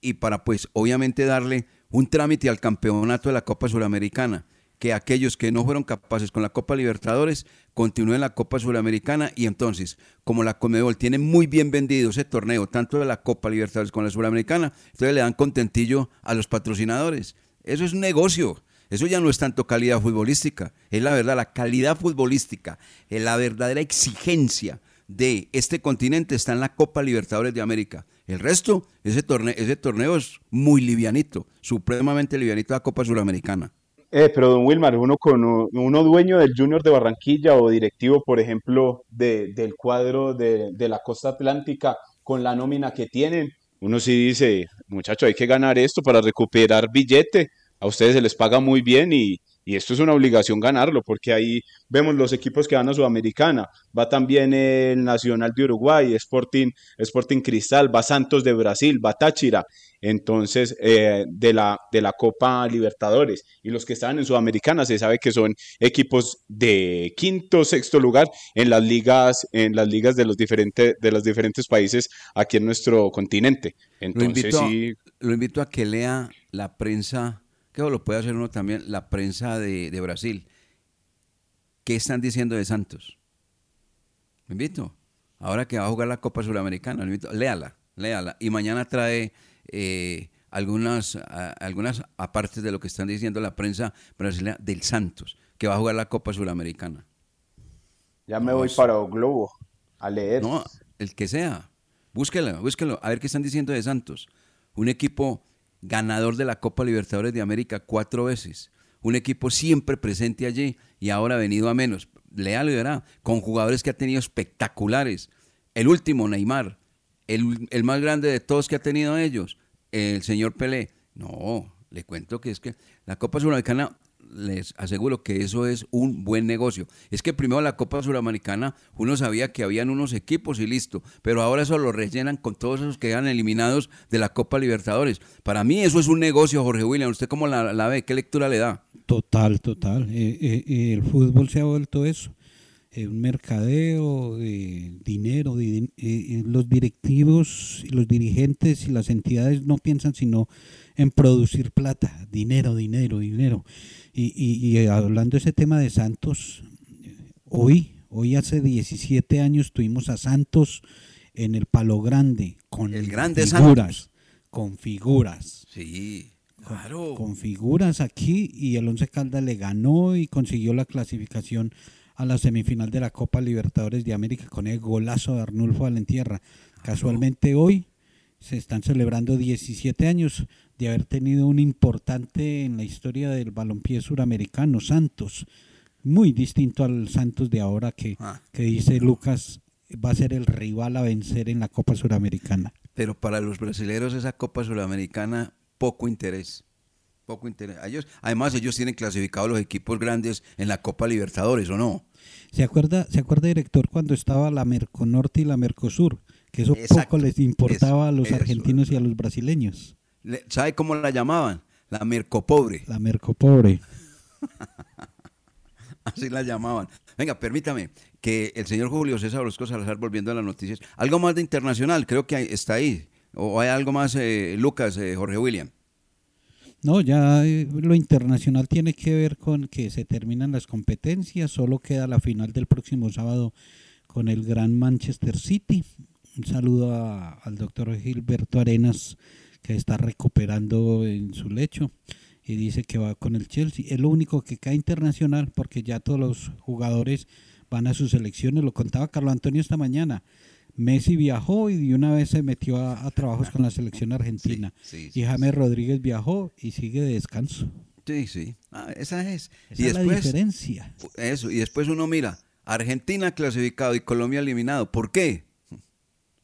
Y para pues obviamente darle un trámite al campeonato de la Copa Suramericana, que aquellos que no fueron capaces con la Copa Libertadores continúen la Copa Suramericana y entonces, como la Conmebol tiene muy bien vendido ese torneo, tanto de la Copa Libertadores como la Suramericana, entonces le dan contentillo a los patrocinadores. Eso es un negocio. Eso ya no es tanto calidad futbolística, es la verdad, la calidad futbolística, es la verdadera exigencia de este continente está en la Copa Libertadores de América. El resto, ese torneo, ese torneo es muy livianito, supremamente livianito la Copa Suramericana. Eh, pero don Wilmar, uno con uno dueño del Junior de Barranquilla o directivo, por ejemplo, de- del cuadro de, de la costa atlántica, con la nómina que tienen, uno sí dice, muchacho, hay que ganar esto para recuperar billete. A ustedes se les paga muy bien y, y esto es una obligación ganarlo, porque ahí vemos los equipos que van a Sudamericana. Va también el Nacional de Uruguay, Sporting, Sporting Cristal, va Santos de Brasil, va Táchira. Entonces, eh, de, la, de la Copa Libertadores. Y los que estaban en Sudamericana se sabe que son equipos de quinto, sexto lugar en las ligas, en las ligas de los diferentes, de los diferentes países aquí en nuestro continente. Lo Entonces, invito, sí, lo invito a que lea la prensa, que lo puede hacer uno también, la prensa de, de Brasil. ¿Qué están diciendo de Santos? Lo invito. Ahora que va a jugar la Copa Suramericana, lo invito, léala, léala. Y mañana trae eh, algunas, a- algunas apartes de lo que están diciendo la prensa brasileña del Santos, que va a jugar la Copa Suramericana. ya me voy para o Globo a leer. No, el que sea. Búsquelo, búsquelo. A ver qué están diciendo de Santos. Un equipo ganador de la Copa Libertadores de América cuatro veces. Un equipo siempre presente allí y ahora venido a menos. Léalo y verá. Con jugadores que ha tenido espectaculares. El último, Neymar. El, el más grande de todos que ha tenido ellos. El señor Pelé. No, le cuento que es que la Copa Sudamericana les aseguro que eso es un buen negocio. Es que primero la Copa Suramericana uno sabía que habían unos equipos y listo, pero ahora eso lo rellenan con todos esos que quedan eliminados de la Copa Libertadores. Para mí eso es un negocio, Jorge William. ¿Usted cómo la, la ve? ¿Qué lectura le da? Total, total. Eh, eh, eh, el fútbol se ha vuelto eso. Eh, un mercadeo de dinero. eh, eh, los directivos, y los dirigentes y las entidades no piensan sino en producir plata, dinero, dinero, dinero. Y, y- y hablando de ese tema de Santos, hoy, hoy hace 17 años tuvimos a Santos en el Palo Grande con El grande figuras, Santos. con figuras. Sí, con- claro. Con figuras aquí y el Once Caldas le ganó y consiguió la clasificación a la semifinal de la Copa Libertadores de América con el golazo de Arnulfo Valentierra. Casualmente hoy se están celebrando 17 años de haber tenido un importante en la historia del balompié suramericano, Santos. Muy distinto al Santos de ahora que, Ah. que dice Lucas va a ser el rival a vencer en la Copa Suramericana. Pero para los brasileños esa Copa Sudamericana, poco interés. Poco interés. Ellos, además, ellos tienen clasificados los equipos grandes en la Copa Libertadores, ¿o no? ¿Se acuerda, ¿Se acuerda, director, cuando estaba la Merconorte y la Mercosur? Que eso Exacto. poco les importaba Eso, a los eso, argentinos y a los brasileños. Le- ¿Sabe cómo la llamaban? La Mercopobre. La Mercopobre. Así la llamaban. Venga, permítame que el señor Julio César Orozco Salazar, volviendo a las noticias, algo más de internacional, creo que está ahí. ¿O hay algo más, eh, Lucas, eh, Jorge William? No, ya eh, lo internacional tiene que ver con que se terminan las competencias, solo queda la final del próximo sábado con el gran Manchester City. Un saludo a- al doctor Gilberto Arenas, que está recuperando en su lecho y dice que va con el Chelsea. Es lo único que cae internacional porque ya todos los jugadores van a sus selecciones. Lo contaba Carlos Antonio esta mañana. Messi viajó y de una vez se metió a, a trabajos con la selección argentina. sí, y James Rodríguez viajó y sigue de descanso. Sí, sí. Ah, esa es. Esa es la diferencia. Eso, y después uno mira, Argentina clasificado y Colombia eliminado. ¿Por qué?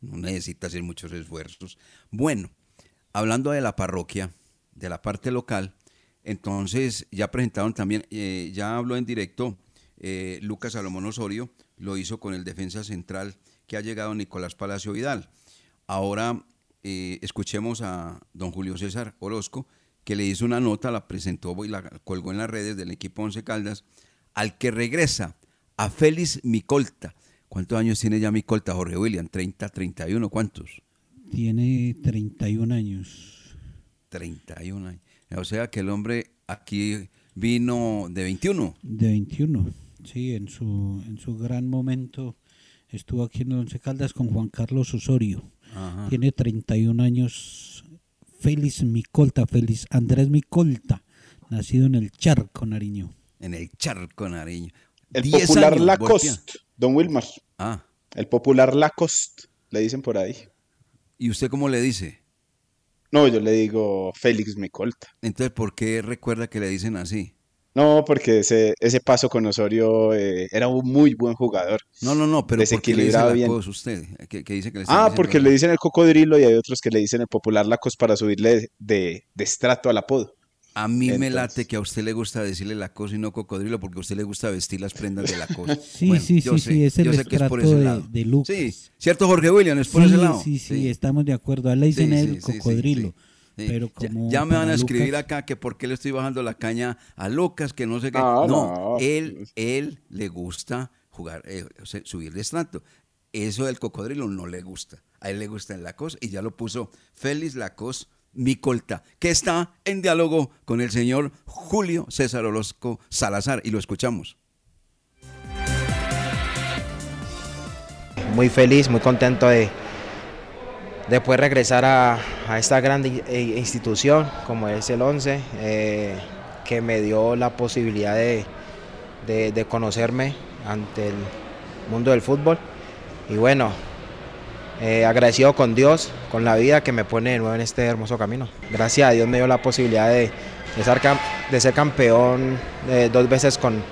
No necesita hacer muchos esfuerzos. Bueno, hablando de la parroquia, de la parte local, entonces ya presentaron también, eh, ya habló en directo eh, Lucas Salomón Osorio, lo hizo con el defensa central que ha llegado Nicolás Palacio Vidal. Ahora eh, escuchemos a don Julio César Orozco, que le hizo una nota, la presentó y la colgó en las redes del equipo Once Caldas, al que regresa a Félix Micolta. ¿Cuántos años tiene ya Micolta, Jorge William? ¿30, 31? ¿Cuántos? Tiene 31 años. 31 años. O sea que el hombre aquí vino de 21. De 21. Sí, en su, en su gran momento estuvo aquí en el Once Caldas con Juan Carlos Osorio. Ajá. Tiene 31 años. Félix Micolta, Félix Andrés Micolta, nacido en el Charco, Nariño. En el Charco Nariño. El 10 popular años, Lacoste, don Wilmar. Ah. El popular Lacoste, le dicen por ahí. ¿Y usted cómo le dice? No, yo le digo Félix Micolta. Entonces, ¿por qué recuerda que le dicen así? No, porque ese, ese paso con Osorio eh, era un muy buen jugador. No, no, no, pero ¿por qué le dice desequilibraba la bien. usted? ¿Qué, qué dice que le Ah, porque le dicen el cocodrilo y hay otros que le dicen el popular Lacoste para subirle de, de estrato al apodo. A mí me Entonces- late que a usted le gusta decirle la cosa y no cocodrilo porque a usted le gusta vestir las prendas de la cosa. Sí, sí, sí, sí, es el estrato de- de Lucas. Sí, ¿cierto Jorge William? ¿Es por sí, ese lado? sí, sí, estamos de acuerdo. A él le dicen Sí, el sí, sí, sí, cocodrilo. Sí. Pero Ya- como ya, me van a escribir Lucas- acá que por qué le estoy bajando la caña a Lucas, que no sé qué. Ah, no, no. él, él le gusta jugar, eh, o sea, subir de estrato. Eso del cocodrilo no le gusta. A él le gusta el Lacoste y ya lo puso Félix Lacoste Micolta, que está en diálogo con el señor Julio César Orozco Salazar y lo escuchamos. muy feliz, muy contento de, de poder regresar a, esta gran i- eh, institución como es el 11, eh, que me dio la posibilidad de, conocerme ante el mundo del fútbol. Y bueno, eh, agradecido con Dios, con la vida que me pone de nuevo en este hermoso camino. Gracias a Dios me dio la posibilidad de, ser, campeón dos veces con,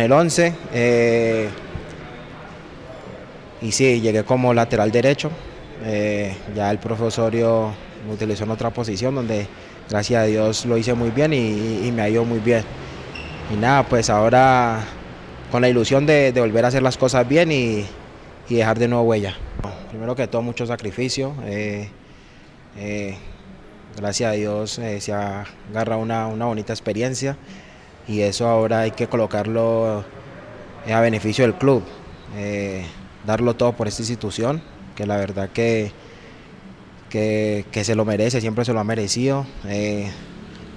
el 11. eh, y sí, llegué como lateral derecho. Eh, ya el profesorio me utilizó en otra posición donde gracias a Dios lo hice muy bien y, y- me ido muy bien. Y nada, pues ahora con la ilusión de, volver a hacer las cosas bien y, dejar de nuevo huella. Primero que todo, mucho sacrificio. eh, eh, gracias a Dios eh, se ha agarrado una, una bonita experiencia y eso ahora hay que colocarlo a beneficio del club. Darlo todo por esta institución, que la verdad que, que, que se lo merece, siempre se lo ha merecido. Eh,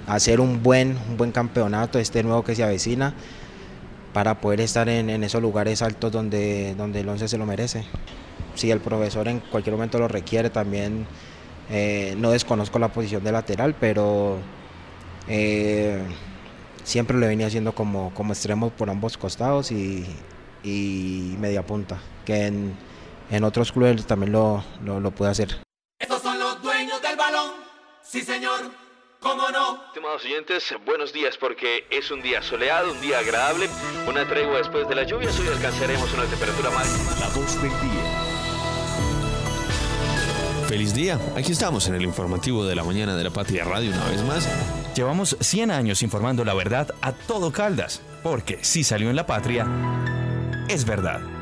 hacer un buen, un buen campeonato, este nuevo que se avecina, para poder estar en, esos lugares altos donde, donde el 11 se lo merece. Si el profesor en cualquier momento lo requiere, también eh, no desconozco la posición de lateral, pero eh, siempre lo venía haciendo como, como extremo por ambos costados y, y media punta, que en otros clubes también lo, lo, lo pude hacer. Estos son los dueños del balón. Sí, señor. ¿Cómo no? Estimados oyentes, buenos días porque es un día soleado, un día agradable, una tregua después de la lluvia, hoy alcanzaremos una temperatura máxima. La voz del día. Feliz día, aquí estamos en el informativo de la mañana de la Patria Radio una vez más. Llevamos 100 años informando la verdad a todo Caldas, porque si salió en la Patria, es verdad.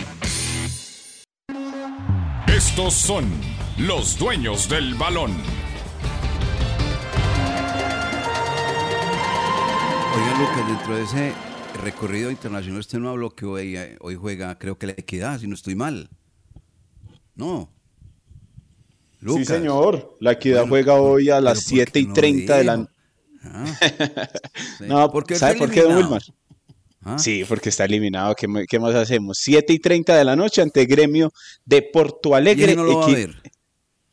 Estos son los dueños del balón. Oiga, Lucas, dentro de ese recorrido internacional, usted no habló que hoy, hoy juega, creo que la equidad, si no estoy mal. No. Sí, señor. La equidad juega hoy a las 7 y 30 de la No, Porque ¿sabe por qué, don Wilmar? Sí, porque está eliminado. ¿Qué, más hacemos? 7 y 30 de la noche ante Gremio de Porto Alegre. ¿Y ese no lo va a Equi- ver?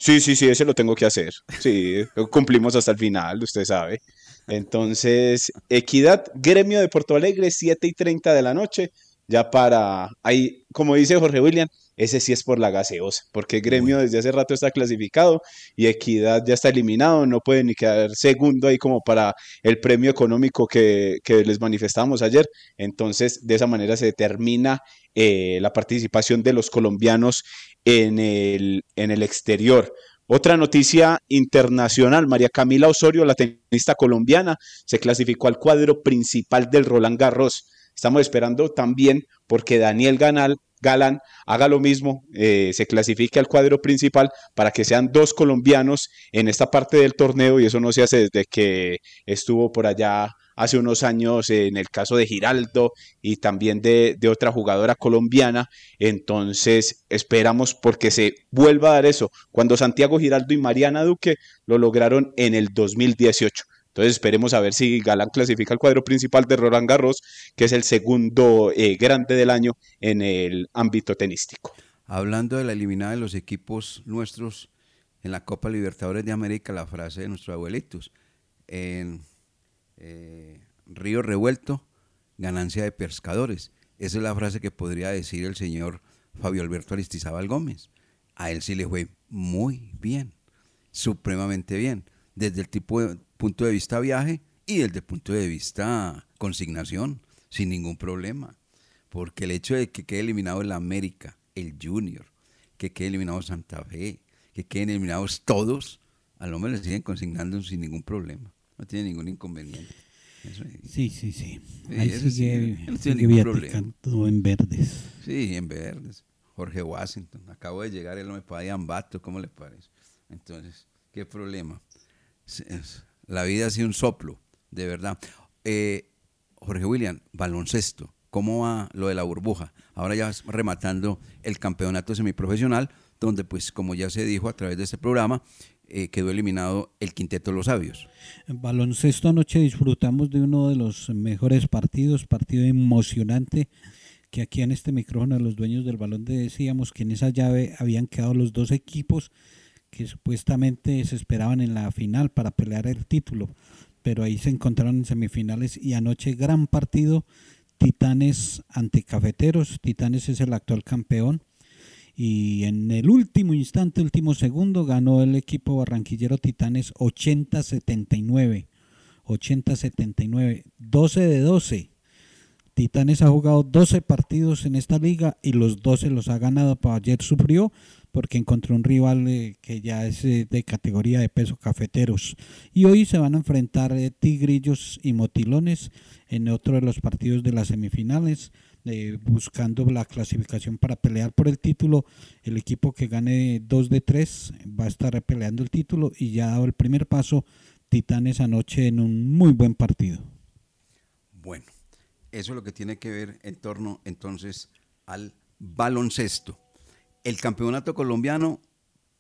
Sí, sí, sí, ese lo tengo que hacer. Sí, cumplimos hasta el final, usted sabe. Entonces, Equidad, Gremio de Porto Alegre, 7 y 30 de la noche. Ya para, ahí, como dice Jorge William, ese sí es por la gaseosa, porque Gremio desde hace rato está clasificado y Equidad ya está eliminado, no puede ni quedar segundo ahí como para el premio económico que, que les manifestamos ayer. Entonces, de esa manera se determina eh, la participación de los colombianos en el, en el exterior. Otra noticia internacional, María Camila Osorio, la tenista colombiana, se clasificó al cuadro principal del Roland Garros. Estamos esperando también porque Daniel Ganal, Galán haga lo mismo, eh, se clasifique al cuadro principal para que sean dos colombianos en esta parte del torneo y eso no se hace desde que estuvo por allá hace unos años en el caso de Giraldo y también de, de otra jugadora colombiana. Entonces esperamos porque se vuelva a dar eso, cuando Santiago Giraldo y Mariana Duque lo lograron en el 2018. Entonces esperemos a ver si Galán clasifica al cuadro principal de Roland Garros, que es el segundo eh, grande del año en el ámbito tenístico. Hablando de la eliminada de los equipos nuestros en la Copa Libertadores de América, la frase de nuestros abuelitos, en eh, Río Revuelto, ganancia de pescadores. Esa es la frase que podría decir el señor Fabio Alberto Aristizábal Gómez. A él sí le fue muy bien, supremamente bien, desde el tipo de, punto de vista viaje y desde el punto de vista consignación, sin ningún problema. Porque el hecho de que quede eliminado el América, el Junior, que quede eliminado Santa Fe, que queden eliminados todos, al hombre le siguen consignando sin ningún problema. No tiene ningún inconveniente. Sí, sí, sí. Sí, Ahí sí, sigue, no tiene sigue ningún problema. viaticando en verdes. Sí, en verdes. Jorge Washington. Acabo de llegar, él no me paga Ambato, ¿cómo le parece? Entonces, ¿qué problema? La vida ha sido un soplo, de verdad. Eh, Jorge William, baloncesto. ¿Cómo va lo de la burbuja? Ahora ya vas rematando el campeonato semiprofesional, donde pues como ya se dijo a través de este programa, eh, quedó eliminado el quinteto de los sabios. Baloncesto anoche disfrutamos de uno de los mejores partidos, partido emocionante, que aquí en este micrófono los dueños del balón decíamos que en esa llave habían quedado los dos equipos que supuestamente se esperaban en la final para pelear el título, pero ahí se encontraron en semifinales y anoche gran partido, Titanes ante Cafeteros, Titanes es el actual campeón, y en el último instante, último segundo, ganó el equipo barranquillero Titanes 80-79. 80-79. 12 de 12. Titanes ha jugado 12 partidos en esta liga y los 12 los ha ganado. Ayer sufrió porque encontró un rival eh, que ya es eh, de categoría de peso cafeteros. Y hoy se van a enfrentar eh, Tigrillos y Motilones en otro de los partidos de las semifinales, buscando la clasificación para pelear por el título. El equipo que gane 2 de 3 va a estar peleando el título y ya ha dado el primer paso Titanes anoche en un muy buen partido. Bueno, eso es lo que tiene que ver en torno entonces al baloncesto. El campeonato colombiano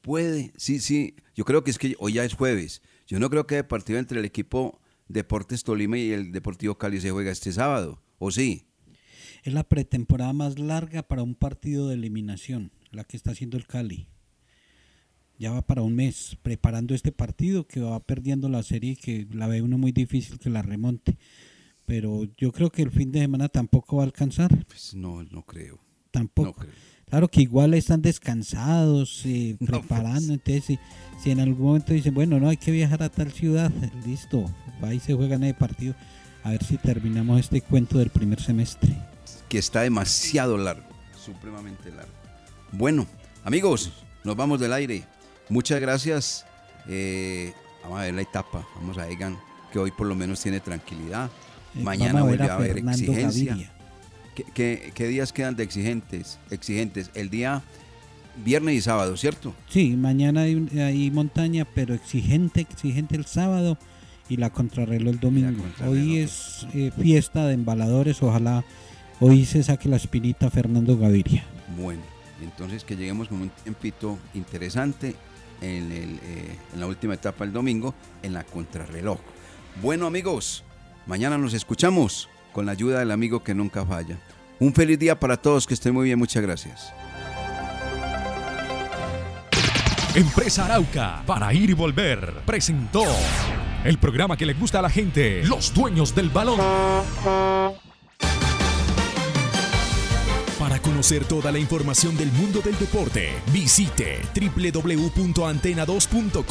puede, sí, sí, yo creo que es que hoy ya es jueves. Yo no creo que el partido entre el equipo Deportes Tolima y el Deportivo Cali se juega este sábado, ¿o sí? Es la pretemporada más larga para un partido de eliminación, la que está haciendo el Cali. Ya va para un mes preparando este partido que va perdiendo la serie y que la ve uno muy difícil que la remonte. Pero yo creo que el fin de semana tampoco va a alcanzar. Pues no, no creo. Tampoco. No creo. Claro que igual están descansados, eh, preparando. Entonces, si, si en algún momento dicen, bueno, no hay que viajar a tal ciudad, listo, va y se juegan el partido. A ver si terminamos este cuento del primer semestre. Que está demasiado largo, supremamente largo. Bueno, amigos, nos vamos del aire. Muchas gracias. Eh, vamos a ver la etapa. Vamos a Egan, que hoy por lo menos tiene tranquilidad. Eh, Mañana vamos a vuelve a a haber Fernando exigencia. ¿Qué, qué, qué días quedan de exigentes? Exigentes. El día viernes y sábado, ¿cierto? Sí, mañana hay, montaña, pero exigente, exigente el sábado y la contrarreloj el domingo. Hoy es eh, fiesta de embaladores, ojalá hoy se saque la espinita Fernando Gaviria. Bueno, entonces que lleguemos con un tiempito interesante en, el, eh, en la última etapa el domingo en la contrarreloj. Bueno amigos, mañana nos escuchamos con la ayuda del amigo que nunca falla. Un feliz día para todos, que estén muy bien, muchas gracias. Empresa Arauca, para ir y volver, presentó el programa que le gusta a la gente, los dueños del balón. Para conocer toda la información del mundo del deporte, visite www.antena2.com.